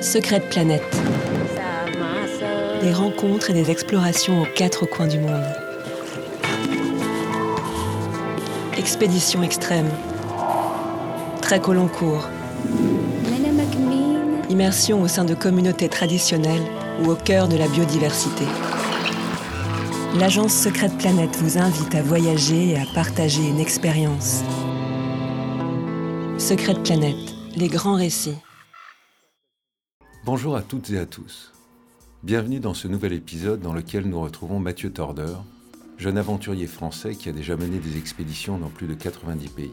Secret Planète. Des rencontres et des explorations aux quatre coins du monde. Expédition extrême. Trek au long cours. Immersion au sein de communautés traditionnelles ou au cœur de la biodiversité. L'agence Secrète Planète vous invite à voyager et à partager une expérience. Secrète Planète, les grands récits. Bonjour à toutes et à tous. Bienvenue dans ce nouvel épisode dans lequel nous retrouvons Mathieu Torder, jeune aventurier français qui a déjà mené des expéditions dans plus de 90 pays.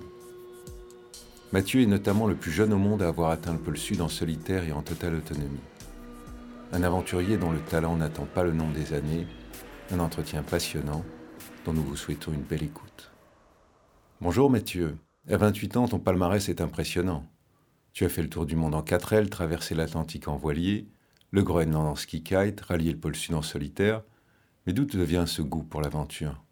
Mathieu est notamment le plus jeune au monde à avoir atteint le pôle sud en solitaire et en totale autonomie. Un aventurier dont le talent n'attend pas le nombre des années un entretien passionnant dont nous vous souhaitons une belle écoute. Bonjour Mathieu, à 28 ans ton palmarès est impressionnant. Tu as fait le tour du monde en 4 ailes, traversé l'Atlantique en voilier, le Groenland en ski kite, rallié le pôle sud en solitaire, mais d'où te vient ce goût pour l'aventure?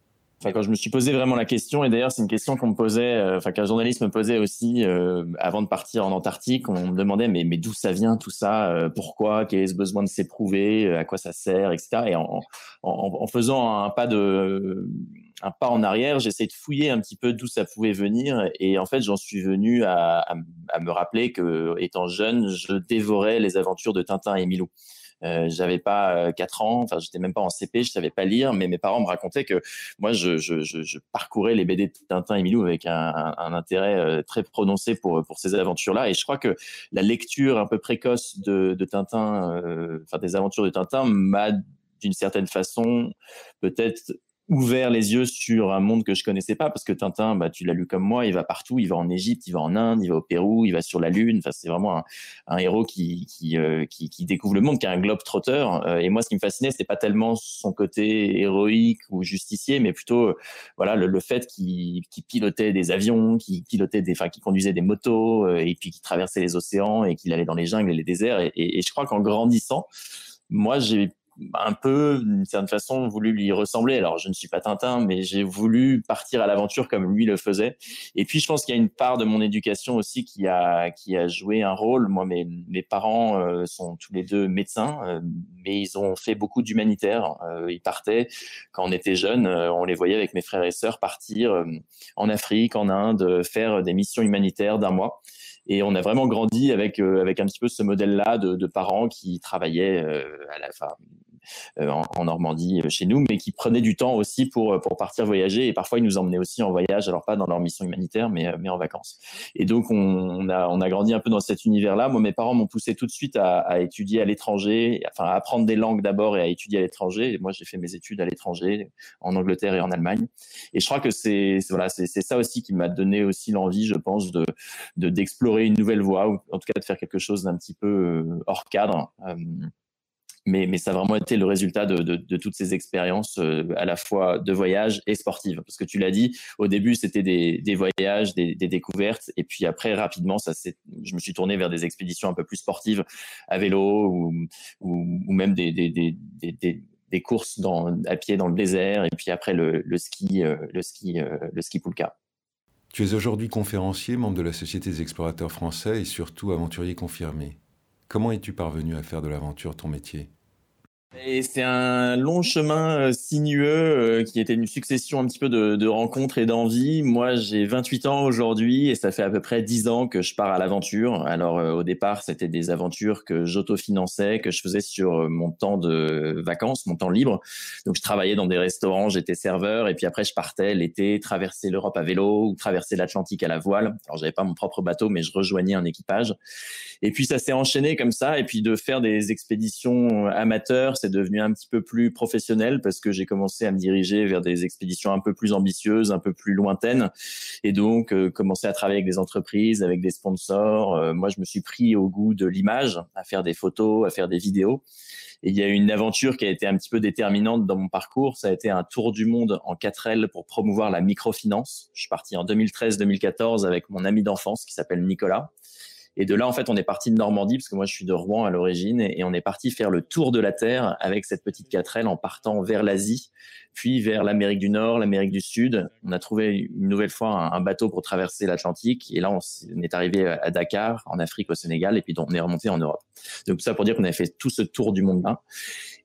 Quand je me suis posé vraiment la question, et d'ailleurs c'est une question qu'on me posait, euh, enfin qu'un journaliste me posait aussi euh, avant de partir en Antarctique, on me demandait mais, mais d'où ça vient tout ça, euh, pourquoi, quel est ce besoin de s'éprouver, à quoi ça sert, etc. Et en, faisant un pas de un pas en arrière, j'essaie de fouiller un petit peu d'où ça pouvait venir, et en fait j'en suis venu à, me rappeler que étant jeune, je dévorais les aventures de Tintin et Milou. Euh, j'avais pas 4 euh, ans, enfin j'étais même pas en CP, je savais pas lire, mais mes parents me racontaient que moi je, parcourais les BD de Tintin et Milou avec un, intérêt euh, très prononcé pour pour ces aventures-là. Et je crois que la lecture un peu précoce de, de Tintin, enfin des aventures de Tintin, m'a d'une certaine façon peut-être ouvert les yeux sur un monde que je connaissais pas parce que Tintin, bah, tu l'as lu comme moi, il va partout, il va en Égypte, il va en Inde, il va au Pérou, il va sur la Lune. Enfin, c'est vraiment un, un, héros qui qui, euh, qui, qui découvre le monde, qui est un globe trotteur. Euh, et moi, ce qui me fascinait, c'était pas tellement son côté héroïque ou justicier, mais plutôt euh, voilà le, le fait qu'il pilotait des avions, qu'il pilotait des, enfin, qu'il conduisait des motos et puis qu'il traversait les océans et qu'il allait dans les jungles et les déserts. et, et, et je crois qu'en grandissant, moi, j'ai un peu, d'une certaine façon, voulu lui ressembler. Alors, je ne suis pas Tintin, mais j'ai voulu partir à l'aventure comme lui le faisait. Et puis, je pense qu'il y a une part de mon éducation aussi qui a, qui a joué un rôle. Moi, mes, mes parents euh, sont tous les deux médecins, euh, mais ils ont fait beaucoup d'humanitaire. Euh, ils partaient, quand on était jeunes, on les voyait avec mes frères et sœurs partir en Afrique, en Inde, faire des missions humanitaires d'un mois. Et on a vraiment grandi avec euh, avec un petit peu ce modèle-là de, parents qui travaillaient euh, euh, en, Normandie chez nous, mais qui prenaient du temps aussi pour pour partir voyager. Et parfois ils nous emmenaient aussi en voyage, alors pas dans leur mission humanitaire, mais mais en vacances. Et donc on, a on a grandi un peu dans cet univers-là. Moi, mes parents m'ont poussé tout de suite à, à étudier à l'étranger, enfin à apprendre des langues d'abord et à étudier à l'étranger. Et moi, j'ai fait mes études à l'étranger, en Angleterre et en Allemagne. Et je crois que c'est voilà, c'est ça aussi qui m'a donné aussi l'envie, je pense, de d'explorer une nouvelle voie, ou en tout cas de faire quelque chose d'un petit peu euh, hors cadre. Euh, mais, mais ça a vraiment été le résultat de, toutes ces expériences euh, à la fois de voyage et sportives. Parce que tu l'as dit, au début, c'était des, voyages, des, découvertes. Et puis après, rapidement, ça je me suis tourné vers des expéditions un peu plus sportives à vélo ou, même des, courses à pied dans le désert. Et puis après, le, le ski, le ski, le ski poulka. Tu es aujourd'hui conférencier, membre de la Société des explorateurs français et surtout aventurier confirmé. Comment es-tu parvenu à faire de l'aventure ton métier? Et c'est un long chemin euh, sinueux euh, qui était une succession un petit peu de, de rencontres et d'envies. Moi, j'ai 28 ans aujourd'hui et ça fait à peu près 10 ans que je pars à l'aventure. Alors euh, au départ, c'était des aventures que j'autofinançais, que je faisais sur mon temps de vacances, mon temps libre. Donc je travaillais dans des restaurants, j'étais serveur et puis après je partais l'été traverser l'Europe à vélo ou traverser l'Atlantique à la voile. Alors j'avais pas mon propre bateau, mais je rejoignais un équipage. Et puis ça s'est enchaîné comme ça et puis de faire des expéditions amateurs c'est devenu un petit peu plus professionnel parce que j'ai commencé à me diriger vers des expéditions un peu plus ambitieuses, un peu plus lointaines, et donc euh, commencer à travailler avec des entreprises, avec des sponsors. Euh, moi, je me suis pris au goût de l'image, à faire des photos, à faire des vidéos. Et il y a une aventure qui a été un petit peu déterminante dans mon parcours. Ça a été un tour du monde en 4L pour promouvoir la microfinance. Je suis parti en 2013-2014 avec mon ami d'enfance qui s'appelle Nicolas. Et de là, en fait, on est parti de Normandie, parce que moi, je suis de Rouen à l'origine, et on est parti faire le tour de la Terre avec cette petite 4L en partant vers l'Asie, puis vers l'Amérique du Nord, l'Amérique du Sud. On a trouvé une nouvelle fois un, bateau pour traverser l'Atlantique, et là on, est arrivé à Dakar, en Afrique, au Sénégal, et puis on est remonté en Europe. Donc ça pour dire qu'on avait fait tout ce tour du monde là.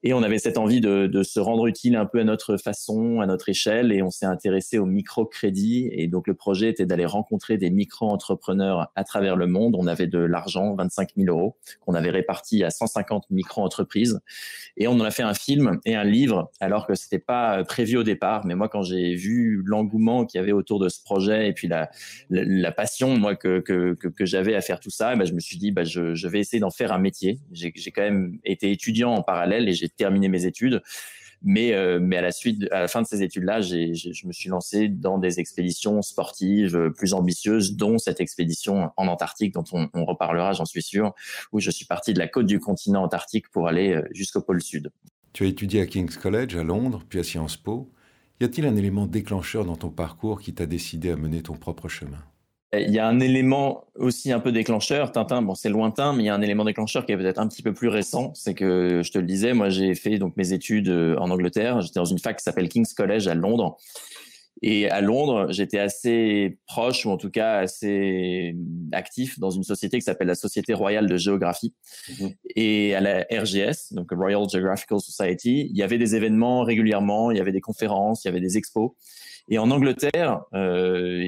Et on avait cette envie de, de, se rendre utile un peu à notre façon, à notre échelle, et on s'est intéressé au microcrédit. Et donc le projet était d'aller rencontrer des micro-entrepreneurs à travers le monde. On avait de l'argent, 25 000 euros, qu'on avait réparti à 150 micro-entreprises. Et on en a fait un film et un livre, alors que c'était pas prévu au départ. Mais moi, quand j'ai vu l'engouement qu'il y avait autour de ce projet et puis la, la, passion, moi, que, que, que, j'avais à faire tout ça, ben, je me suis dit, ben, je, je vais essayer d'en faire un métier. J'ai quand même été étudiant en parallèle et j'ai terminé mes études. Mais, euh, mais à la suite, à la fin de ces études-là, je me suis lancé dans des expéditions sportives plus ambitieuses, dont cette expédition en Antarctique, dont on, on reparlera, j'en suis sûr, où je suis parti de la côte du continent antarctique pour aller euh, jusqu'au pôle sud. Tu as étudié à King's College à Londres, puis à Sciences Po. Y a-t-il un élément déclencheur dans ton parcours qui t'a décidé à mener ton propre chemin? Il y a un élément aussi un peu déclencheur. Tintin, bon, c'est lointain, mais il y a un élément déclencheur qui est peut-être un petit peu plus récent. C'est que, je te le disais, moi, j'ai fait donc mes études euh, en Angleterre. J'étais dans une fac qui s'appelle King's College à Londres. Et à Londres, j'étais assez proche, ou en tout cas assez actif dans une société qui s'appelle la Société Royale de Géographie. Mhm. Et à la RGS, donc Royal Geographical Society, il y avait des événements régulièrement, il y avait des conférences, il y avait des expos. Et en Angleterre, euh,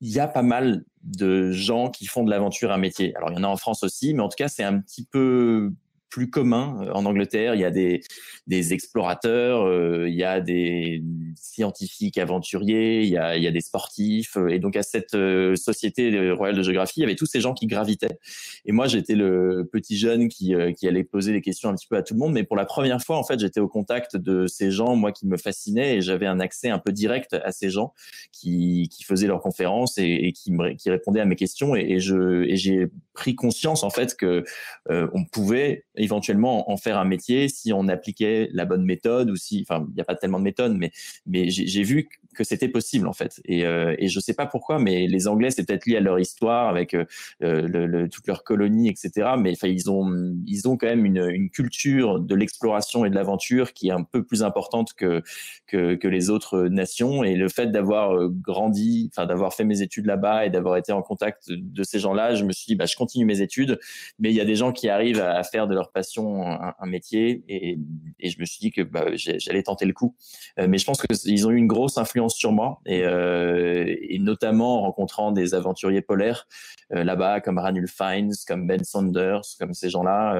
il y a pas mal de gens qui font de l'aventure un métier. Alors, il y en a en France aussi, mais en tout cas, c'est un petit peu plus commun euh, en Angleterre. Il y a des, des explorateurs, euh, il y a des scientifiques aventuriers, il y a, il y a des sportifs. Euh, et donc à cette société royale de géographie, il y avait tous ces gens qui gravitaient. Et moi, j'étais le petit jeune qui, qui allait poser des questions un petit peu à tout le monde. Mais pour la première fois, en fait, j'étais au contact de ces gens, moi, qui me fascinaient, et j'avais un accès un peu direct à ces gens qui, qui faisaient leurs conférences et, qui, qui répondaient à mes questions. Et, je, j'ai pris conscience, en fait, que on pouvait éventuellement en faire un métier si on appliquait la bonne méthode ou si, enfin, il n'y a pas tellement de méthodes, mais, mais j'ai vu que c'était possible en fait. Et, euh, et je sais pas pourquoi, mais les Anglais, c'est peut-être lié à leur histoire avec euh, le, le, toute leur colonie, etc. Mais ils ont, ils ont quand même une, une culture de l'exploration et de l'aventure qui est un peu plus importante que, que, que les autres nations. Et le fait d'avoir euh, grandi, enfin, d'avoir fait mes études là-bas et d'avoir été en contact de ces gens-là, je me suis dit, bah, je continue mes études, mais il y a des gens qui arrivent à faire de leur passion un, métier et, et, je me suis dit que bah, j'allais tenter le coup. Euh, mais je pense qu'ils ont eu une grosse influence sur moi et, euh, notamment en rencontrant des aventuriers polaires euh, là-bas comme Ranul Fines, comme Ben Saunders, comme ces gens-là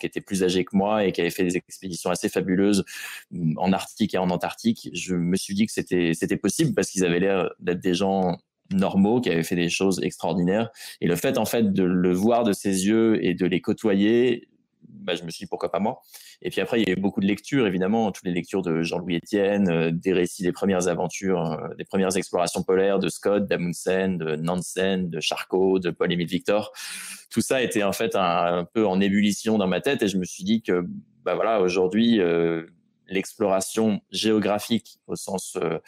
qui étaient plus âgés que moi et qui avaient fait des expéditions assez fabuleuses mm, en Arctique et en Antarctique. Je me suis dit que c'était c'était possible parce qu'ils avaient l'air d'être des gens normaux qui avaient fait des choses extraordinaires. Et le fait, en fait, de le voir de ses yeux et de les côtoyer, bah, je me suis dit pourquoi pas moi. Et puis après, il y a eu beaucoup de lectures, évidemment, toutes les lectures de Jean-Louis Etienne, euh, des récits des premières aventures, euh, des premières explorations polaires de Scott, d'Amundsen, de Nansen, de Charcot, de Paul-Émile Victor. Tout ça était en fait un, peu en ébullition dans ma tête et je me suis dit que, bah voilà, aujourd'hui, euh, l'exploration géographique au sens euh,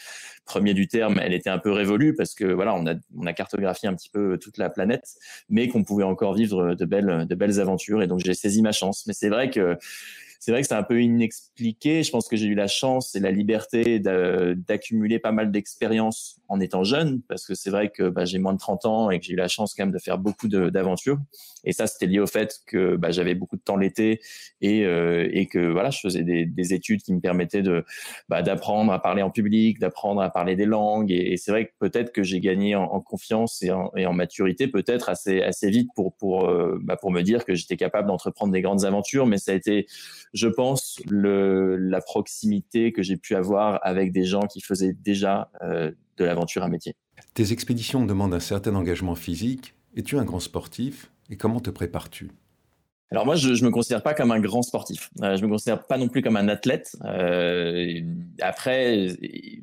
premier du terme, elle était un peu révolue parce que voilà, on a, on a cartographié un petit peu toute la planète, mais qu'on pouvait encore vivre de belles, de belles aventures. Et donc j'ai saisi ma chance. Mais c'est vrai que c'est vrai que c'est un peu inexpliqué. Je pense que j'ai eu la chance et la liberté d'accumuler pas mal d'expériences en étant jeune, parce que c'est vrai que bah, j'ai moins de 30 ans et que j'ai eu la chance quand même de faire beaucoup d'aventures. Et ça, c'était lié au fait que bah, j'avais beaucoup de temps l'été et, euh, que voilà, je faisais des, des études qui me permettaient bah, d'apprendre à parler en public, d'apprendre à parler des langues. Et, c'est vrai que peut-être que j'ai gagné en, confiance et en, maturité, peut-être assez assez vite pour pour euh, pour me dire que j'étais capable d'entreprendre des grandes aventures. Mais ça a été, je pense, la proximité que j'ai pu avoir avec des gens qui faisaient déjà euh, de l'aventure un métier. Tes expéditions demandent un certain engagement physique. Es-tu un grand sportif? Et comment te prépares-tu? Alors moi, je, je me considère pas comme un grand sportif. Euh, je me considère pas non plus comme un athlète. Euh, après,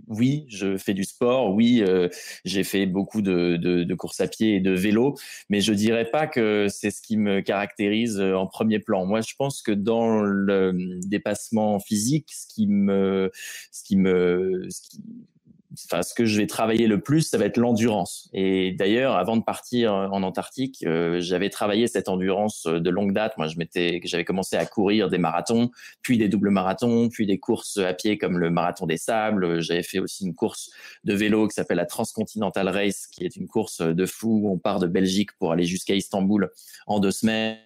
oui, je fais du sport. Oui, euh, j'ai fait beaucoup de, de, de courses à pied et de vélo, mais je dirais pas que c'est ce qui me caractérise euh, en premier plan. Moi, je pense que dans le dépassement physique, ce qui me, ce qui me, ce qui, enfin, ce que je vais travailler le plus, ça va être l'endurance. Et d'ailleurs, avant de partir en Antarctique, euh, j'avais travaillé cette endurance de longue date. Moi, je m'étais, j'avais commencé à courir des marathons, puis des doubles marathons, puis des courses à pied comme le marathon des sables. J'avais fait aussi une course de vélo qui s'appelle la Transcontinental Race, qui est une course de fou. On part de Belgique pour aller jusqu'à Istanbul en deux semaines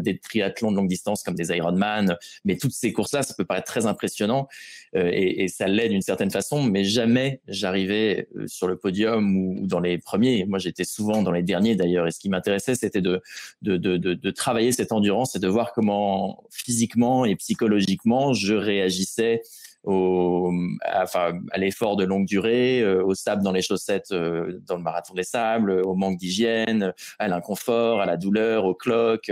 des triathlons de longue distance comme des Ironman, mais toutes ces courses-là, ça peut paraître très impressionnant euh, et, et, ça l'est d'une certaine façon, mais jamais j'arrivais euh, sur le podium ou, dans les premiers. Moi, j'étais souvent dans les derniers d'ailleurs, et ce qui m'intéressait, c'était de de, de, de, de, travailler cette endurance et de voir comment physiquement et psychologiquement je réagissais au, à, enfin, à l'effort de longue durée, euh, au sable dans les chaussettes euh, dans le marathon des sables, au manque d'hygiène, à l'inconfort, à la douleur, au cloques.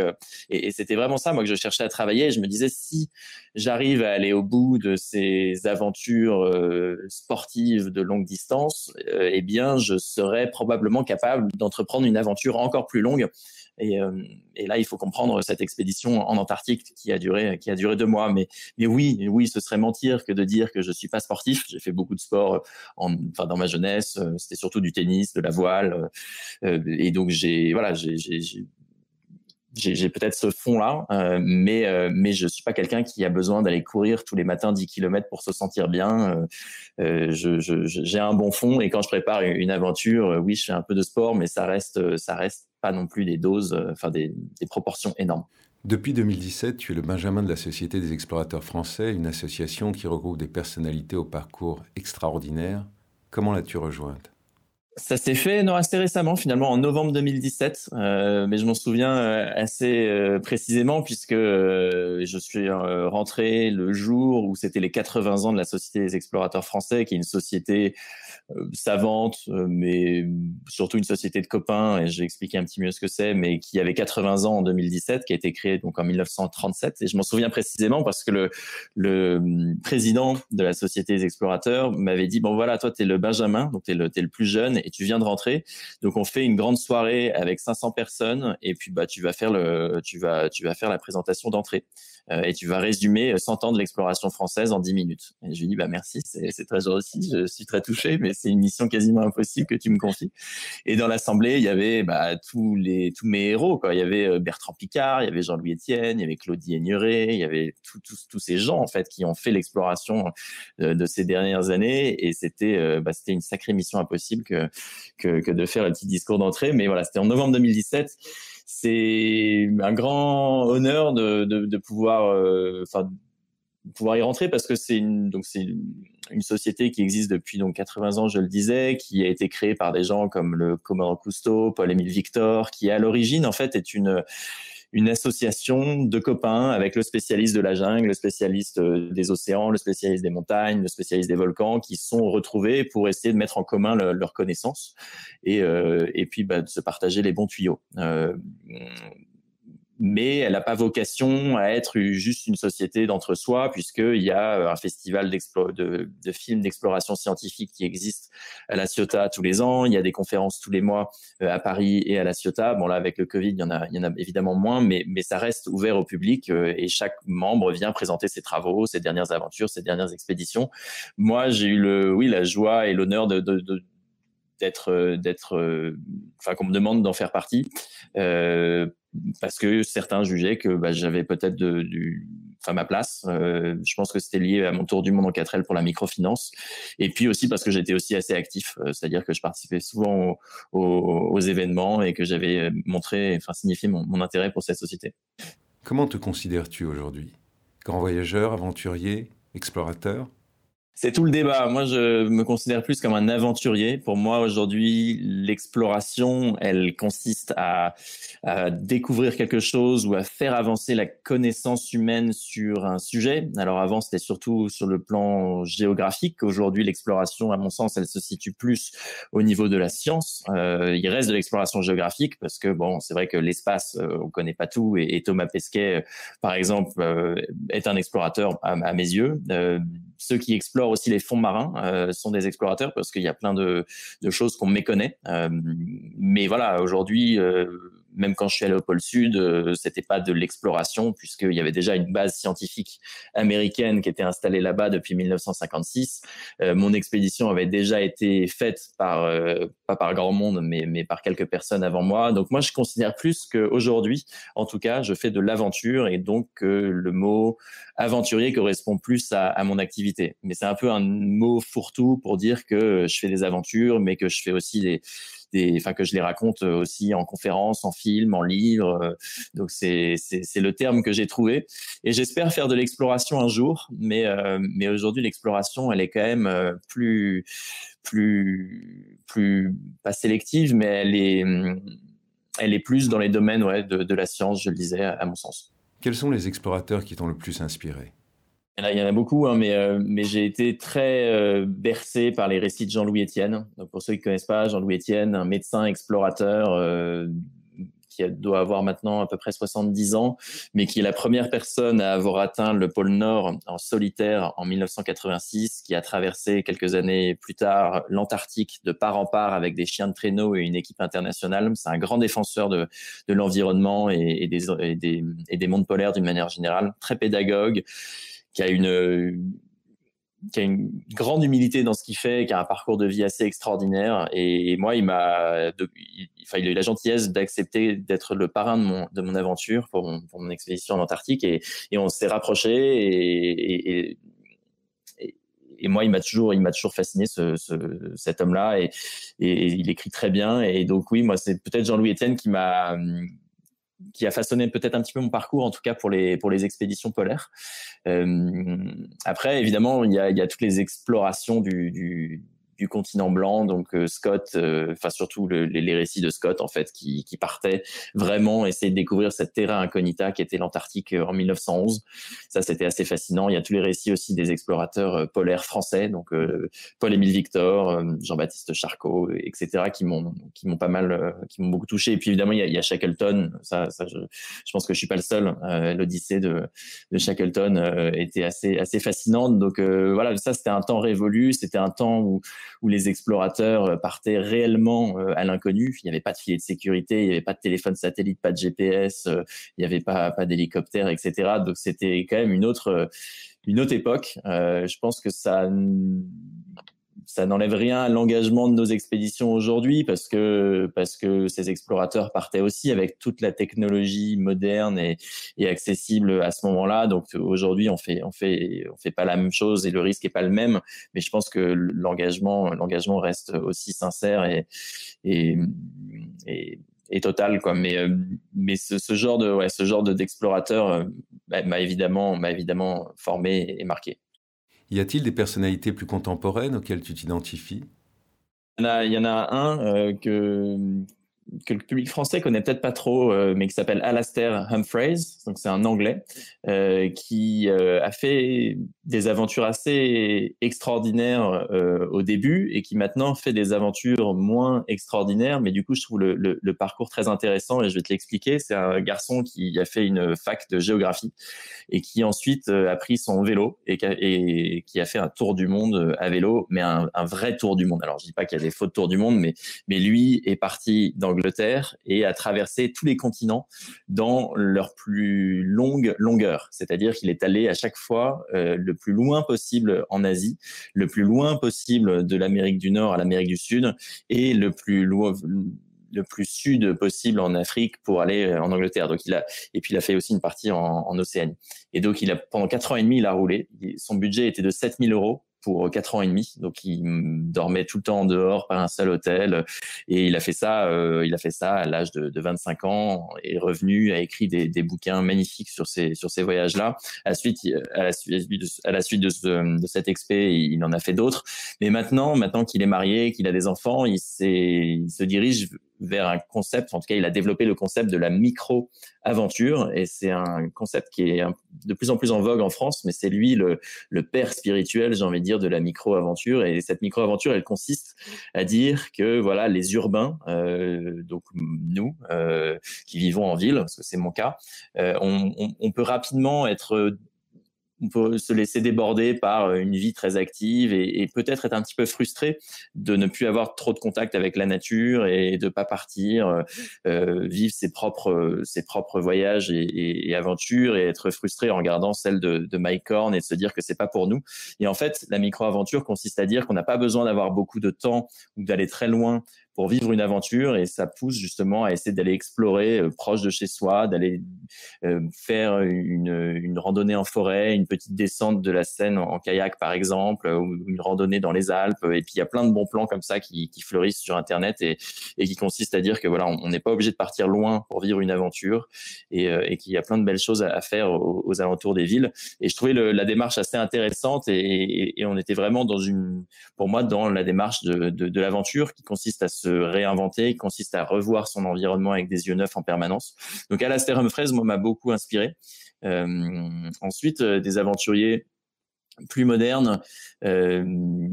et, et c'était vraiment ça, moi, que je cherchais à travailler. je me disais, si j'arrive à aller au bout de ces aventures euh, sportives de longue distance, eh bien, je serais probablement capable d'entreprendre une aventure encore plus longue et, euh, et, là, il faut comprendre cette expédition en Antarctique qui a duré, qui a duré deux mois. Mais, mais oui, oui, ce serait mentir que de dire que je suis pas sportif. J'ai fait beaucoup de sport, en, enfin dans ma jeunesse. Euh, c'était surtout du tennis, de la voile, euh, et donc j'ai, voilà, j'ai j'ai peut-être ce fond-là, euh, mais euh, mais je suis pas quelqu'un qui a besoin d'aller courir tous les matins 10 km pour se sentir bien. Euh, j'ai je, je, un bon fond et quand je prépare une aventure, oui, je fais un peu de sport, mais ça reste ça reste pas non plus des doses, enfin des, des proportions énormes. Depuis 2017, tu es le Benjamin de la Société des explorateurs français, une association qui regroupe des personnalités au parcours extraordinaire. Comment l'as-tu rejointe? Ça s'est fait non assez récemment finalement en novembre 2017, euh, mais je m'en souviens euh, assez euh, précisément puisque euh, je suis rentré le jour où c'était les 80 ans de la Société des explorateurs français, qui est une société savante, mais surtout une société de copains. Et j'ai expliqué un petit mieux ce que c'est, mais qui avait 80 ans en 2017, qui a été créée donc en 1937. Et je m'en souviens précisément parce que le, le hum, président de la Société des explorateurs m'avait dit bon voilà, toi t'es le Benjamin, donc t'es le t'es le plus jeune et tu viens de rentrer. Donc on fait une grande soirée avec 500 personnes et puis bah tu vas faire le tu vas tu vas faire la présentation d'entrée. Euh, et tu vas résumer 100 ans de l'exploration française en 10 minutes. Et je lui dis bah merci, c'est très gentil, je suis très touché, mais c'est une mission quasiment impossible que tu me confies. Et dans l'assemblée, il y avait bah, tous les tous mes héros quoi. Il y avait euh, Bertrand Picard, il y avait Jean-Louis Etienne, il y avait Claudie Aigneret, il y avait tous tous ces gens en fait qui ont fait l'exploration euh, de ces dernières années. Et c'était bah, c'était une sacrée mission impossible que, que que de faire le petit discours d'entrée. Mais voilà, c'était en novembre 2017 c'est un grand honneur de, de, de pouvoir, euh, enfin, pouvoir y rentrer parce que c'est une donc c'est une, société qui existe depuis donc 80 ans, je le disais, qui a été créée par des gens comme le commandant Cousteau, Paul-Émile Victor, qui à l'origine en fait est une une association de copains avec le spécialiste de la jungle, le spécialiste euh, des océans, le spécialiste des montagnes, le spécialiste des volcans, qui sont retrouvés pour essayer de mettre en commun leurs connaissances et, euh, et puis bah, de se partager les bons tuyaux. Euh, mais elle n'a pas vocation à être juste une société d'entre-soi, puisqu'il y a euh, un festival de, de films d'exploration scientifique qui existe à La Ciotat tous les ans. Il y a des conférences tous les mois euh, à Paris et à La Ciotat. Bon, là, avec le Covid, il y en a, il y en a évidemment moins, mais, mais ça reste ouvert au public euh, et chaque membre vient présenter ses travaux, ses dernières aventures, ses dernières expéditions. Moi, j'ai eu le, oui, la joie et l'honneur de, de, de d'être d'être enfin qu'on me demande d'en faire partie euh, parce que certains jugeaient que bah, j'avais peut-être enfin ma place. Euh, je pense que c'était lié à mon tour du monde en 4L pour la microfinance, et puis aussi parce que j'étais aussi assez actif, euh, c'est-à-dire que je participais souvent aux, événements et que j'avais montré, enfin signifié mon intérêt pour cette société. Comment te considères-tu aujourd'hui? Grand voyageur, aventurier, explorateur? C'est tout le débat. Moi, je me considère plus comme un aventurier. Pour moi, aujourd'hui, l'exploration, elle consiste à, découvrir quelque chose ou à faire avancer la connaissance humaine sur un sujet. Alors avant, c'était surtout sur le plan géographique. Aujourd'hui, l'exploration, à mon sens, elle se situe plus au niveau de la science. Euh, il reste de l'exploration géographique parce que bon, c'est vrai que l'espace, euh, on connaît pas tout. Et, Thomas Pesquet, par exemple, euh, est un explorateur à, à mes yeux. Euh, ceux qui explorent aussi les fonds marins euh, sont des explorateurs parce qu'il y a plein de, de choses qu'on méconnaît. Euh, mais voilà, aujourd'hui, euh, même quand je suis allé au pôle Sud, euh, c'était pas de l'exploration puisqu'il y avait déjà une base scientifique américaine qui était installée là-bas depuis 1956. Euh, mon expédition avait déjà été faite par euh, pas par grand monde, mais mais par quelques personnes avant moi. Donc moi, je considère plus qu'aujourd'hui, en tout cas, je fais de l'aventure et donc le mot aventurier correspond plus à, à mon activité. Mais c'est un peu un mot fourre-tout pour dire que je fais des aventures, mais que je fais aussi des enfin que je les raconte euh, aussi en conférence, en film, en livre. Euh, donc c'est c'est le terme que j'ai trouvé et j'espère faire de l'exploration un jour. Mais euh, mais aujourd'hui l'exploration elle est quand même plus plus plus pas sélective, mais elle est elle est plus dans les domaines ouais, de, de la science, je le disais, à mon sens. Quels sont les explorateurs qui t'ont le plus inspiré? Il y en a beaucoup, hein, mais, euh, mais j'ai été très euh, bercé par les récits de Jean-Louis Etienne. Donc pour ceux qui ne connaissent pas, Jean-Louis Etienne, un médecin explorateur euh, qui doit avoir maintenant à peu près 70 ans, mais qui est la première personne à avoir atteint le pôle Nord en solitaire en 1986, qui a traversé quelques années plus tard l'Antarctique de part en part avec des chiens de traîneau et une équipe internationale. C'est un grand défenseur de, de l'environnement et, des, et, des, et des mondes polaires d'une manière générale, très pédagogue qui a une qui a une grande humilité dans ce qu'il fait, qui a un parcours de vie assez extraordinaire. Et, moi, il m'a, enfin, il a eu la gentillesse d'accepter d'être le parrain de mon, de mon aventure pour mon, pour mon expédition en Antarctique. Et, et on s'est rapprochés. Et, et, et, moi, il m'a toujours, il m'a toujours fasciné ce, ce cet homme-là. Et, il écrit très bien. Et donc, oui, moi, c'est peut-être Jean-Louis Etienne qui m'a qui a façonné peut-être un petit peu mon parcours, en tout cas pour les pour les expéditions polaires. Euh, après, évidemment, il y a, y a toutes les explorations du, du, du continent blanc, donc euh, Scott, euh, enfin surtout le, les, les, récits de Scott en fait, qui, qui partait vraiment essayer de découvrir cette terra incognita qui était l'Antarctique euh, en 1911. Ça, c'était assez fascinant. Il y a tous les récits aussi des explorateurs polaires français, donc Paul-Émile Victor, Jean-Baptiste Charcot, etc., qui m'ont qui m'ont pas mal, qui m'ont beaucoup touché. Et puis évidemment, il y a, il y a Shackleton. Ça, ça je, je, pense que je suis pas le seul. L'Odyssée de, de Shackleton était assez assez fascinante. Donc voilà, ça c'était un temps révolu. C'était un temps où où les explorateurs euh, partaient réellement euh, à l'inconnu. Il n'y avait pas de filet de sécurité, il n'y avait pas de téléphone satellite, pas de GPS, euh, il n'y avait pas, pas d'hélicoptère, etc. Donc c'était quand même une autre, une autre époque. je pense que ça ça n'enlève rien à l'engagement de nos expéditions aujourd'hui parce que parce que ces explorateurs partaient aussi avec toute la technologie moderne et, et accessible à ce moment-là. Donc aujourd'hui, on fait on fait on fait pas la même chose et le risque est pas le même. Mais je pense que l'engagement l'engagement reste aussi sincère et et, et et total quoi mais mais ce, ce genre de ouais ce genre de d'explorateur m'a évidemment m'a évidemment formé et marqué y a-t-il des personnalités plus contemporaines auxquelles tu t'identifies? Il, y en a un euh, que, que le public français connaît peut-être pas trop, euh, mais qui s'appelle Alastair Humphreys. Donc c'est un Anglais euh, qui euh, a fait des aventures assez extraordinaires au début et qui maintenant fait des aventures moins extraordinaires. Mais du coup, je trouve le, parcours très intéressant et je vais te l'expliquer. C'est un garçon qui a fait une fac de géographie et qui ensuite a pris son vélo et, qui a fait un tour du monde à vélo, mais un, vrai tour du monde. Alors je dis pas qu'il y a des faux tours du monde, mais mais lui est parti dans Angleterre et a traversé tous les continents dans leur plus longue longueur. C'est-à-dire qu'il est allé à chaque fois euh, le plus loin possible en Asie, le plus loin possible de l'Amérique du Nord à l'Amérique du Sud et le plus le plus sud possible en Afrique pour aller en Angleterre. Donc il a et puis il a fait aussi une partie en, en Océanie. Et donc il a pendant quatre ans et demi il a roulé. Son budget était de 7000 euros pour quatre ans et demi. Donc il dormait tout le temps dehors, pas un seul hôtel. Et il a fait ça, euh, il a fait ça à l'âge de, de, 25 ans, est revenu, a écrit des, des bouquins magnifiques sur ces sur ces voyages-là. À la suite, à la suite de, à la suite de, ce, de cet expé, il en a fait d'autres. Mais maintenant, maintenant qu'il est marié, qu'il a des enfants, il, il se dirige vers un concept, en tout cas il a développé le concept de la micro-aventure et c'est un concept qui est de plus en plus en vogue en France, mais c'est lui le, le, père spirituel, j'ai envie de dire, de la micro-aventure et cette micro-aventure elle consiste à dire que voilà les urbains, euh, donc nous euh, qui vivons en ville, parce que c'est mon cas, euh, on, on, on peut rapidement être on peut se laisser déborder par une vie très active et, peut-être être un petit peu frustré de ne plus avoir trop de contact avec la nature et de pas partir vivre ses propres ses propres voyages et, aventures et être frustré en regardant celle de, de Mike Horn et de se dire que c'est pas pour nous. Et en fait, la micro-aventure consiste à dire qu'on n'a pas besoin d'avoir beaucoup de temps ou d'aller très loin pour vivre une aventure et ça pousse justement à essayer d'aller explorer euh, proche de chez soi, d'aller euh, faire une, une, randonnée en forêt, une petite descente de la Seine en, kayak par exemple, ou une randonnée dans les Alpes. Et puis il y a plein de bons plans comme ça qui, qui fleurissent sur Internet et, et, qui consistent à dire que voilà, on n'est pas obligé de partir loin pour vivre une aventure et, euh, et qu'il y a plein de belles choses à, faire aux, alentours des villes. Et je trouvais le, la démarche assez intéressante et, et, on était vraiment dans une, pour moi, dans la démarche de, de, de l'aventure qui consiste à se se réinventer, qui consiste à revoir son environnement avec des yeux neufs en permanence. Donc Alastair Humphreys, moi, m'a beaucoup inspiré. Euh, ensuite, euh, des aventuriers plus modernes, euh,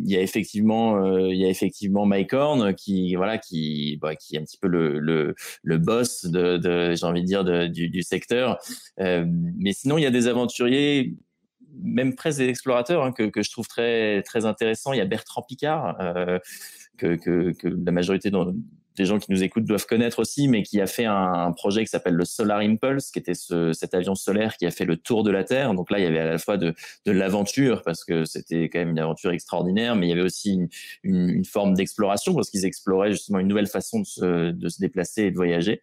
il y a effectivement, il y a effectivement Mike Horn qui, voilà, qui, bah, qui est un petit peu le le, boss de, j'ai envie de dire, du, secteur. mais sinon, il y a des aventuriers même presque des explorateurs hein, que, que, je trouve très très intéressants. Il y a Bertrand Picard. Euh, que, la majorité des gens qui nous écoutent doivent connaître aussi, mais qui a fait un, projet qui s'appelle le Solar Impulse, qui était cet avion solaire qui a fait le tour de la Terre. Donc là, il y avait à la fois de, l'aventure, parce que c'était quand même une aventure extraordinaire, mais il y avait aussi une, forme d'exploration, parce qu'ils exploraient justement une nouvelle façon de se, déplacer et de voyager.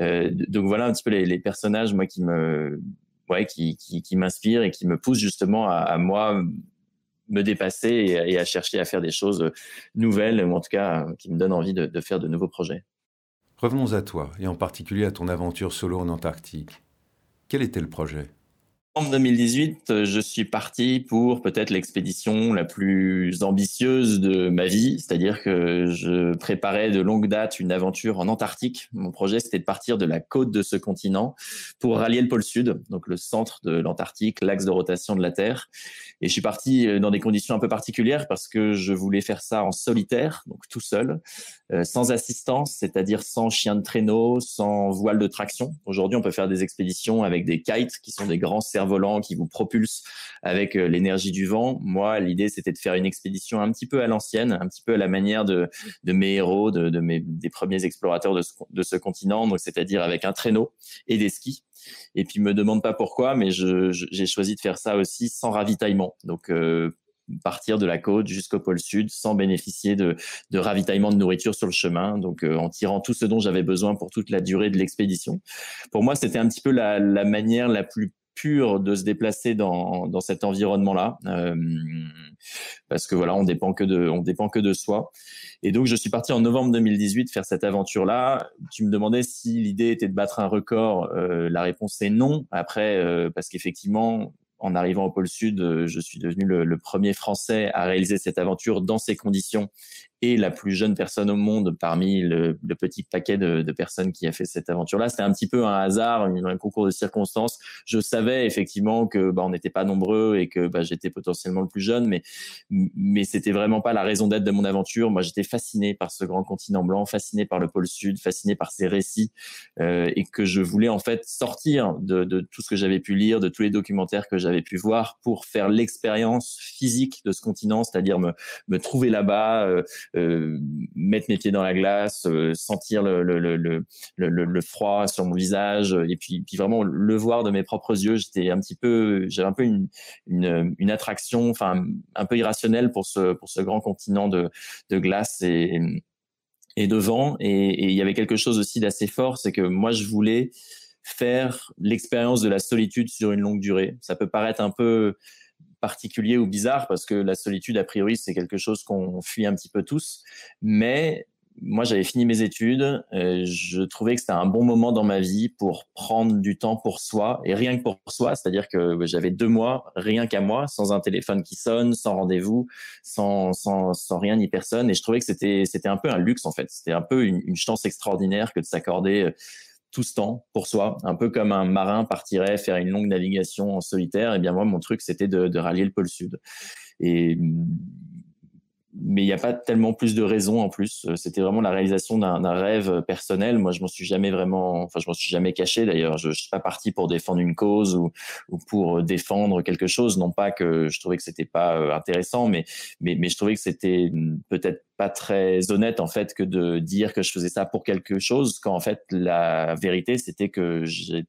Euh, donc voilà un petit peu les, personnages, moi, qui me... Ouais, qui, qui, m'inspirent et qui me poussent justement à, à moi me dépasser et, à chercher à faire des choses nouvelles, ou en tout cas qui me donnent envie de, faire de nouveaux projets. Revenons à toi, et en particulier à ton aventure solo en Antarctique. Quel était le projet? 2018, euh, je suis parti pour peut-être l'expédition la plus ambitieuse de ma vie, c'est-à-dire que je préparais de longue date une aventure en Antarctique. Mon projet, c'était de partir de la côte de ce continent pour rallier le pôle sud, donc le centre de l'Antarctique, l'axe de rotation de la Terre. Et je suis parti euh, dans des conditions un peu particulières parce que je voulais faire ça en solitaire, donc tout seul, euh, sans assistance, c'est-à-dire sans chien de traîneau, sans voile de traction. Aujourd'hui, on peut faire des expéditions avec des kites, qui sont des grands cerfs-volants qui vous propulsent avec euh, l'énergie du vent. Moi, l'idée, c'était de faire une expédition un petit peu à l'ancienne, un petit peu à la manière de, de mes héros, de, de mes, des premiers explorateurs de ce, de ce continent, donc c'est-à-dire avec un traîneau et des skis. Et puis, me demande pas pourquoi, mais j'ai choisi de faire ça aussi sans ravitaillement. Donc, euh, partir de la côte jusqu'au pôle sud sans bénéficier de, de, ravitaillement de nourriture sur le chemin, donc euh, en tirant tout ce dont j'avais besoin pour toute la durée de l'expédition. Pour moi, c'était un petit peu la, la, manière la plus pure de se déplacer dans, dans cet environnement-là, euh, parce que voilà, on dépend que de, on dépend que de soi. Et donc, je suis parti en novembre 2018 faire cette aventure-là. Tu me demandais si l'idée était de battre un record. Euh, la réponse est non. Après, euh, parce qu'effectivement, en arrivant au pôle Sud, je suis devenu le, premier Français à réaliser cette aventure dans ces conditions et la plus jeune personne au monde parmi le, petit paquet de, de, personnes qui a fait cette aventure-là. C'était un petit peu un hasard, un concours de circonstances. Je savais effectivement que bah, on n'était pas nombreux et que bah, j'étais potentiellement le plus jeune, mais mais c'était vraiment pas la raison d'être de mon aventure. Moi, j'étais fasciné par ce grand continent blanc, fasciné par le pôle Sud, fasciné par ces récits euh, et que je voulais en fait sortir de, de tout ce que j'avais pu lire, de tous les documentaires que j'avais pu voir pour faire l'expérience physique de ce continent, c'est-à-dire me, me trouver là-bas. Euh, mettre mes pieds dans la glace, euh, sentir le, froid sur mon visage, et puis, vraiment le voir de mes propres yeux. J'étais un petit peu, j'avais un peu une, attraction, enfin un peu irrationnelle pour ce grand continent de, glace et et de vent. Et il y avait quelque chose aussi d'assez fort, c'est que moi je voulais faire l'expérience de la solitude sur une longue durée. Ça peut paraître un peu particulier ou bizarre parce que la solitude, a priori, c'est quelque chose qu'on fuit un petit peu tous. Mais moi, j'avais fini mes études. Euh, je trouvais que c'était un bon moment dans ma vie pour prendre du temps pour soi et rien que pour soi. C'est-à-dire que j'avais deux mois, rien qu'à moi, sans un téléphone qui sonne, sans rendez-vous, sans, sans, sans rien ni personne. Et je trouvais que c'était, c'était un peu un luxe, en fait. C'était un peu une, une chance extraordinaire que de s'accorder tout ce temps pour soi, un peu comme un marin partirait faire une longue navigation en solitaire. Et eh bien moi, mon truc, c'était de, rallier le pôle sud. Et mais il n'y a pas tellement plus de raisons en plus. C'était vraiment la réalisation d'un rêve personnel. Moi, je m'en suis jamais vraiment, enfin, je m'en suis jamais caché d'ailleurs. Je, ne suis pas parti pour défendre une cause ou, ou, pour défendre quelque chose. Non pas que je trouvais que c'était pas intéressant, mais, mais, mais je trouvais que c'était peut-être pas très honnête en fait que de dire que je faisais ça pour quelque chose quand en fait la vérité c'était que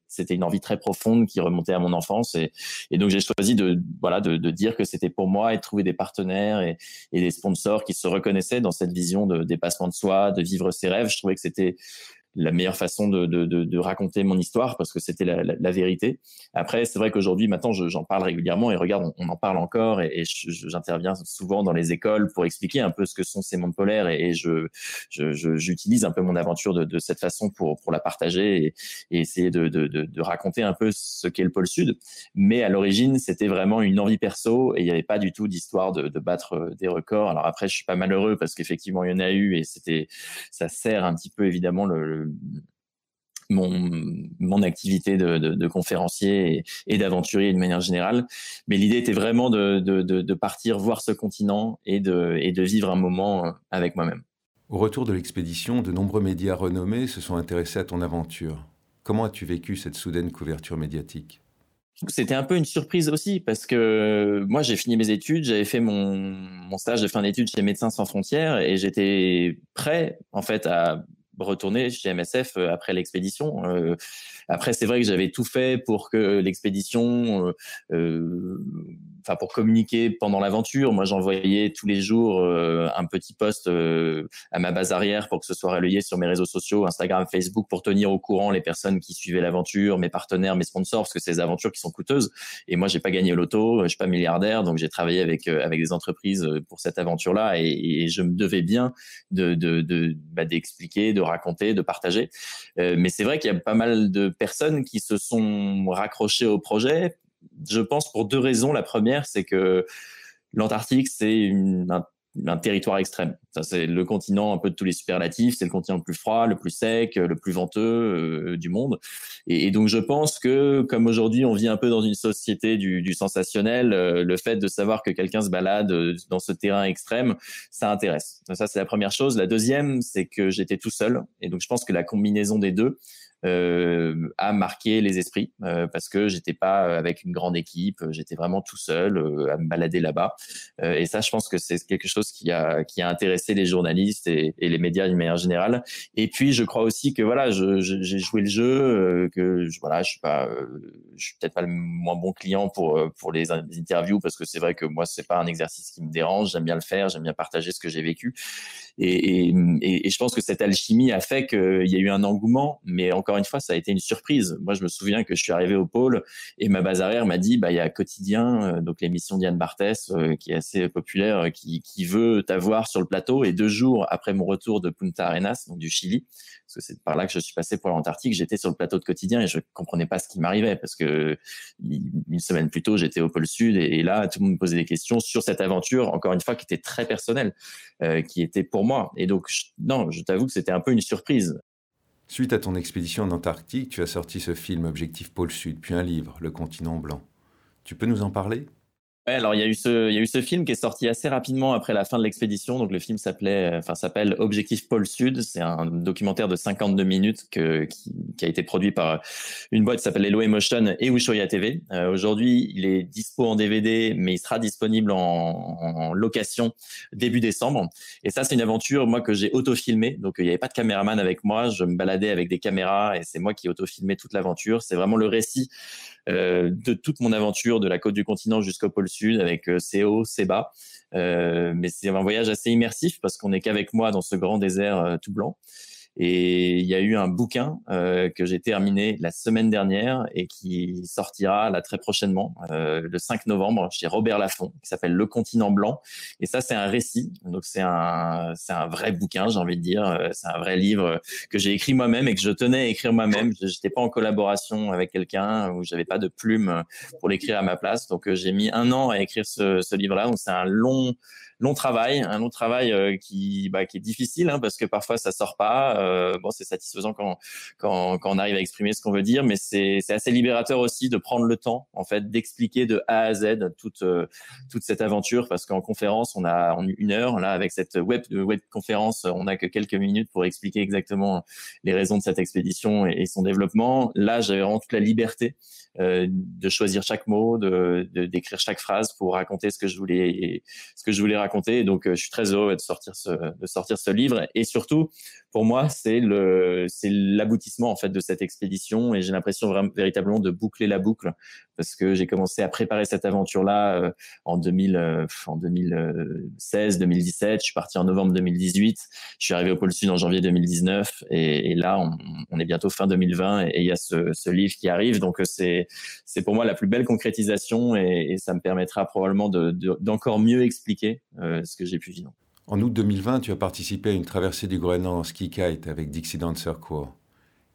c'était une envie très profonde qui remontait à mon enfance et, et donc j'ai choisi de voilà de, de dire que c'était pour moi et de trouver des partenaires et, et, des sponsors qui se reconnaissaient dans cette vision de dépassement de soi de vivre ses rêves. Je trouvais que c'était la meilleure façon de, de, de, de, raconter mon histoire parce que c'était la, la, vérité. Après, c'est vrai qu'aujourd'hui, maintenant, j'en parle régulièrement et regarde, on, en parle encore et, j'interviens souvent dans les écoles pour expliquer un peu ce que sont ces mondes polaires et, et je, j'utilise un peu mon aventure de, cette façon pour, pour la partager et, et essayer de, de, raconter un peu ce qu'est le pôle sud. Mais à l'origine, c'était vraiment une envie perso et il n'y avait pas du tout d'histoire de, de battre des records. Alors après, je suis pas malheureux parce qu'effectivement, il y en a eu et c'était, ça sert un petit peu évidemment le mon, mon activité de, de, de conférencier et, et d'aventurier de manière générale. Mais l'idée était vraiment de, de, partir voir ce continent et de, et de vivre un moment euh, avec moi-même. Au retour de l'expédition, de nombreux médias renommés se sont intéressés à ton aventure. Comment as-tu vécu cette soudaine couverture médiatique? C'était un peu une surprise aussi parce que moi j'ai fini mes études, j'avais fait mon, mon stage de fin d'études chez Médecins sans frontières et j'étais prêt en fait à retourner chez MSF euh, après l'expédition. Euh, après, c'est vrai que j'avais tout fait pour que l'expédition, euh, pour communiquer pendant l'aventure. Moi, j'envoyais tous les jours un petit post à ma base arrière pour que ce soit relayé sur mes réseaux sociaux, Instagram, Facebook, pour tenir au courant les personnes qui suivaient l'aventure, mes partenaires, mes sponsors, parce que c'est des aventures qui sont coûteuses. Et moi, j'ai pas gagné au loto, je suis pas milliardaire, donc j'ai travaillé avec avec des entreprises pour cette aventure-là, et, je me devais bien de d'expliquer, de, bah, raconter, de partager. Euh, mais c'est vrai qu'il y a pas mal de personnes qui se sont raccrochées au projet. Je pense pour deux raisons. La première, c'est que l'Antarctique, c'est un territoire extrême. C'est le continent un peu de tous les superlatifs. C'est le continent le plus froid, le plus sec, le plus venteux euh, du monde. Et, donc, je pense que, comme aujourd'hui, on vit un peu dans une société du, sensationnel, euh, le fait de savoir que quelqu'un se balade euh, dans ce terrain extrême, ça intéresse. Ça, c'est la première chose. La deuxième, c'est que j'étais tout seul. Et donc, je pense que la combinaison des deux, a marqué les esprits euh, parce que j'étais pas avec une grande équipe, j'étais vraiment tout seul euh, à me balader là-bas. Euh, et ça, je pense que c'est quelque chose qui a qui a intéressé les journalistes et, et les médias d'une manière générale. Et puis, je crois aussi que voilà, j'ai joué le jeu, que je, voilà, je suis pas, je suis peut-être pas le moins bon client pour pour les, interviews parce que c'est vrai que moi, c'est pas un exercice qui me dérange. J'aime bien le faire, j'aime bien partager ce que j'ai vécu. Et, je pense que cette alchimie a fait qu'il y a eu un engouement, mais encore une fois, ça a été une surprise. Moi, je me souviens que je suis arrivé au pôle et ma base arrière m'a dit, bah, il y a Quotidien, euh, donc l'émission Diane Barthès, euh, qui est assez populaire, euh, qui veut t'avoir sur le plateau. Et deux jours après mon retour de Punta Arenas, donc du Chili, parce que c'est par là que je suis passé pour l'Antarctique, j'étais sur le plateau de Quotidien et je comprenais pas ce qui m'arrivait parce que une semaine plus tôt, j'étais au pôle Sud et, là, tout le monde me posait des questions sur cette aventure, encore une fois, qui était très personnelle, qui était pour moi. Et donc, non, je t'avoue que c'était un peu une surprise. Suite à ton expédition en Antarctique, tu as sorti ce film Objectif Pôle Sud, puis un livre, Le continent blanc. Tu peux nous en parler? Alors il y a eu ce, il y a eu ce film qui est sorti assez rapidement après la fin de l'expédition. Donc le film s'appelait, enfin s'appelle Objectif Pôle Sud. C'est un documentaire de 52 minutes que, qui, qui, a été produit par une boîte qui s'appelle Hello Emotion et Ushuaïa TV. Euh, Aujourd'hui, il est dispo en DVD, mais il sera disponible en, en location début décembre. Et ça, c'est une aventure moi que j'ai auto-filmé. Donc il n'y avait pas de caméraman avec moi. Je me baladais avec des caméras et c'est moi qui auto-filmé toute l'aventure. C'est vraiment le récit euh, de toute mon aventure de la côte du continent jusqu'au pôle sud avec euh, c'est haut, c'est bas. Euh, mais c'est un voyage assez immersif parce qu'on n'est qu'avec moi dans ce grand désert tout blanc. Et il y a eu un bouquin euh, que j'ai terminé la semaine dernière et qui sortira là très prochainement, euh, le 5 novembre, chez Robert Laffont, qui s'appelle Le Continent Blanc. Et ça, c'est un récit. Donc c'est un, c'est un vrai bouquin, j'ai envie de dire. Euh, c'est un vrai livre que j'ai écrit moi-même et que je tenais à écrire moi-même. Je n'étais pas en collaboration avec quelqu'un ou j'avais pas de plume pour l'écrire à ma place. Donc j'ai mis un an à écrire ce, ce livre-là. Donc c'est un long long travail, un long travail qui, bah, qui est difficile hein, parce que parfois ça sort pas bon, c'est satisfaisant quand, quand, on arrive à exprimer ce qu'on veut dire, mais c'est assez libérateur aussi de prendre le temps, en fait, d'expliquer de A à Z toute toute cette aventure, parce qu'en conférence, on a en une heure là avec cette web web conférence, on n'a que quelques minutes pour expliquer exactement les raisons de cette expédition et, son développement. Là, j'avais vraiment toute la liberté euh, de choisir chaque mot, de d'écrire chaque phrase pour raconter ce que je voulais ce que je voulais raconter. donc, euh, je suis très heureux de sortir ce de sortir ce livre. Et surtout, pour moi, c'est l'aboutissement en fait de cette expédition. Et j'ai l'impression véritablement de boucler la boucle parce que j'ai commencé à préparer cette aventure là euh, en 2000 en 2016, 2017. Je suis parti en novembre 2018. Je suis arrivé au pôle Sud en janvier 2019. Et, là, on, est bientôt fin 2020 et il y a ce, livre qui arrive. Donc, c'est c'est pour moi la plus belle concrétisation et, ça me permettra probablement d'encore mieux expliquer euh, ce que j'ai pu vivre. En août 2020, tu as participé à une traversée du Groenland en ski kite avec Dixie Dancer Corps.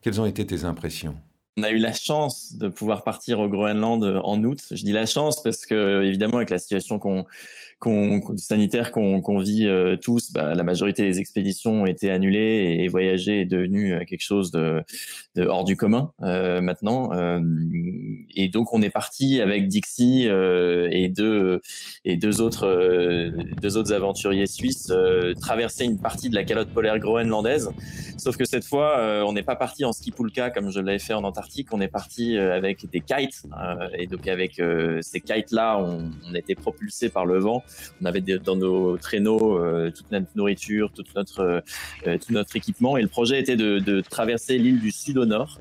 Quelles ont été tes impressions? On a eu la chance de pouvoir partir au Groenland en août. Je dis la chance parce que évidemment avec la situation qu'on sanitaire qu'on vit euh, tous, bah, la majorité des expéditions ont été annulées et, voyager est devenu euh, quelque chose de, de hors du commun euh, maintenant. Euh, et donc on est parti avec Dixie et deux et deux autres deux autres aventuriers suisses traverser une partie de la calotte polaire groenlandaise. Sauf que cette fois, on n'est pas parti en ski pulka comme je l'avais fait en Antarctique. On est parti avec des kites et donc avec ces kites là, on, on était propulsé par le vent on avait dans nos traîneaux euh, toute notre nourriture, toute notre, euh, tout notre équipement. Et le projet était de traverser l'île du sud au nord.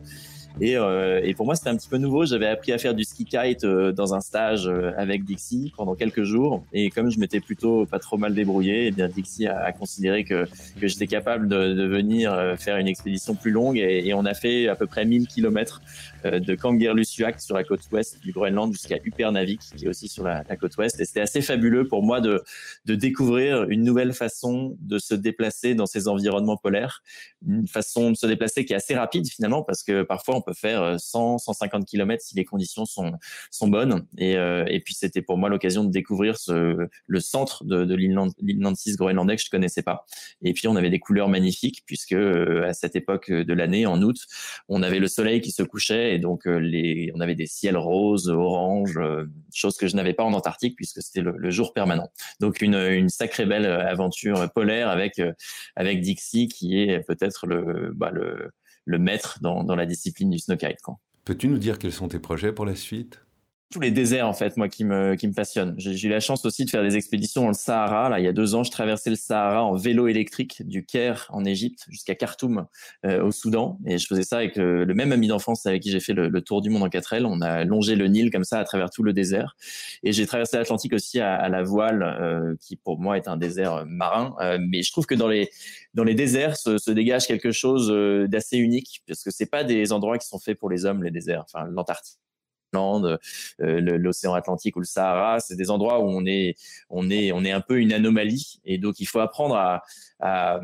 Et, euh, et, pour moi, c'était un petit peu nouveau. J'avais appris à faire du ski kite euh, dans un stage euh, avec Dixie pendant quelques jours. Et comme je m'étais plutôt pas trop mal débrouillé, eh bien Dixie a, a, considéré que, que j'étais capable de, de, venir faire une expédition plus longue. Et, et, on a fait à peu près 1000 kilomètres de Kangerlussuaq sur la côte ouest du Groenland jusqu'à Upernavik, qui est aussi sur la, la côte ouest. Et c'était assez fabuleux pour moi de, de découvrir une nouvelle façon de se déplacer dans ces environnements polaires. Une façon de se déplacer qui est assez rapide finalement, parce que parfois peut faire 100, euh, 150 km si les conditions sont, sont bonnes. Et, euh, et puis c'était pour moi l'occasion de découvrir ce, le centre de, de l'île Nancy groenlandais que je connaissais pas. Et puis on avait des couleurs magnifiques puisque euh, à cette époque de l'année, en août, on avait le soleil qui se couchait et donc les, on avait des ciels roses, oranges, chose que je n'avais pas en Antarctique puisque c'était le, jour permanent. Donc une, une sacrée belle aventure polaire avec avec Dixie qui est peut-être le, bah, le le maître dans, la discipline du snowkite. Peux-tu nous dire quels sont tes projets pour la suite? Tous les déserts en fait moi qui me qui me passionnent. J'ai eu la chance aussi de faire des expéditions dans le Sahara. Là, il y a deux ans, je traversais le Sahara en vélo électrique du Caire en Égypte jusqu'à Khartoum euh, au Soudan, et je faisais ça avec le, même ami d'enfance avec qui j'ai fait le, tour du monde en 4 L. On a longé le Nil comme ça à travers tout le désert, et j'ai traversé l'Atlantique aussi à, à, la voile, euh, qui pour moi est un désert marin. Euh, mais je trouve que dans les dans les déserts se, se dégage quelque chose euh, d'assez unique parce que c'est pas des endroits qui sont faits pour les hommes les déserts. Enfin l'Antarctique euh, l'océan Atlantique ou le Sahara, c'est des endroits où on est, on est, on est un peu une anomalie, et donc il faut apprendre à, à,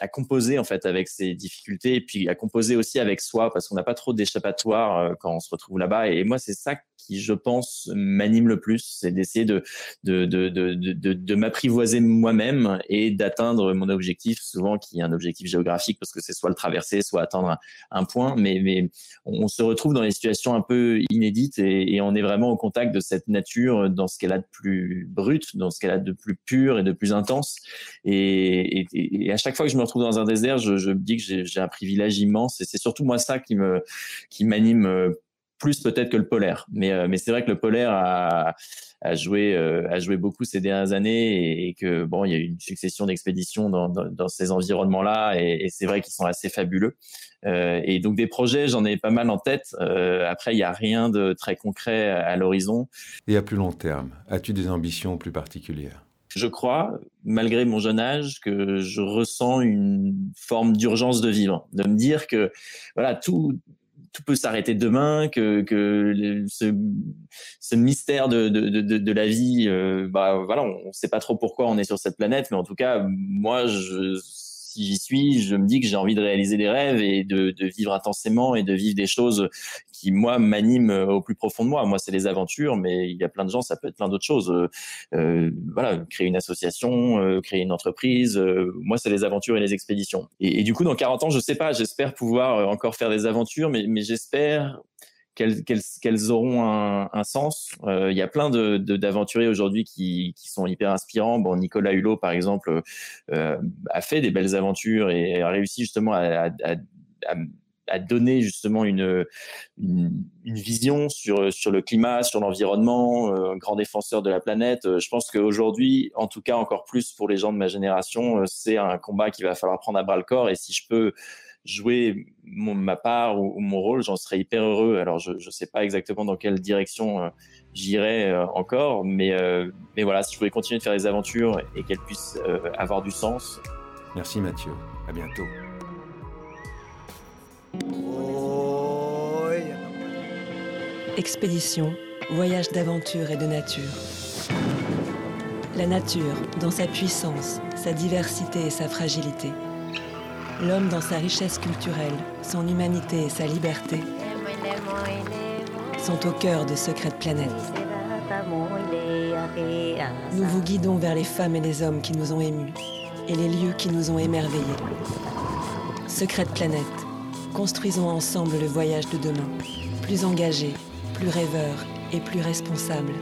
à composer en fait avec ces difficultés, et puis à composer aussi avec soi, parce qu'on n'a pas trop d'échappatoire euh, quand on se retrouve là-bas. Et moi, c'est ça qui, je pense, m'anime le plus, c'est d'essayer de, de, de, de, de, m'apprivoiser moi-même et d'atteindre mon objectif, souvent qui est un objectif géographique, parce que c'est soit le traverser, soit atteindre un, point. Mais, mais on se retrouve dans des situations un peu inédites et, on est vraiment au contact de cette nature dans ce qu'elle a de plus brut, dans ce qu'elle a de plus pur et de plus intense. Et, à chaque fois que je me retrouve dans un désert, je, me dis que j'ai un privilège immense et c'est surtout moi ça qui me qui m'anime euh, plus peut-être que le polaire. Mais, euh, mais c'est vrai que le polaire a, joué, euh, a joué beaucoup ces dernières années et, que bon, il y a eu une succession d'expéditions dans, dans, ces environnements-là et, et c'est vrai qu'ils sont assez fabuleux. Et donc des projets, j'en ai pas mal en tête. Après, il n'y a rien de très concret à l'horizon. Et à plus long terme, as-tu des ambitions plus particulières? Je crois, malgré mon jeune âge, que je ressens une forme d'urgence de vivre, de me dire que voilà tout tout peut s'arrêter demain, que, que ce, ce mystère de, de, de, de la vie, euh, bah voilà, on ne sait pas trop pourquoi on est sur cette planète, mais en tout cas, moi, je j'y suis, je me dis que j'ai envie de réaliser des rêves et de, vivre intensément et de vivre des choses qui moi m'animent au plus profond de moi. Moi, c'est les aventures, mais il y a plein de gens, ça peut être plein d'autres choses. Euh, voilà, créer une association, euh, créer une entreprise. Euh, moi, c'est les aventures et les expéditions. Et, du coup, dans 40 ans, je sais pas. J'espère pouvoir encore faire des aventures, mais j'espère qu'elles auront un, sens. Euh, il y a plein d'aventuriers de, aujourd'hui qui, sont hyper inspirants. Bon, Nicolas Hulot, par exemple, euh, a fait des belles aventures et a réussi justement à, donner justement une, une, vision sur, sur le climat, sur l'environnement, euh, grand défenseur de la planète. Je pense qu'aujourd'hui, en tout cas encore plus pour les gens de ma génération, c'est un combat qu'il va falloir prendre à bras le corps. Et si je peux jouer mon, ma part ou, ou mon rôle, j'en serais hyper heureux. Alors, je ne sais pas exactement dans quelle direction euh, j'irai euh, encore, mais, euh, mais voilà, si je pouvais continuer de faire des aventures et qu'elles puissent avoir du sens. Merci Mathieu, à bientôt. Expédition, voyage d'aventure et de nature. La nature, dans sa puissance, sa diversité et sa fragilité L'homme dans sa richesse culturelle, son humanité et sa liberté sont au cœur de Secrète Planète. Nous vous guidons vers les femmes et les hommes qui nous ont émus et les lieux qui nous ont émerveillés. Secrète Planète, construisons ensemble le voyage de demain, plus engagé, plus rêveur et plus responsable.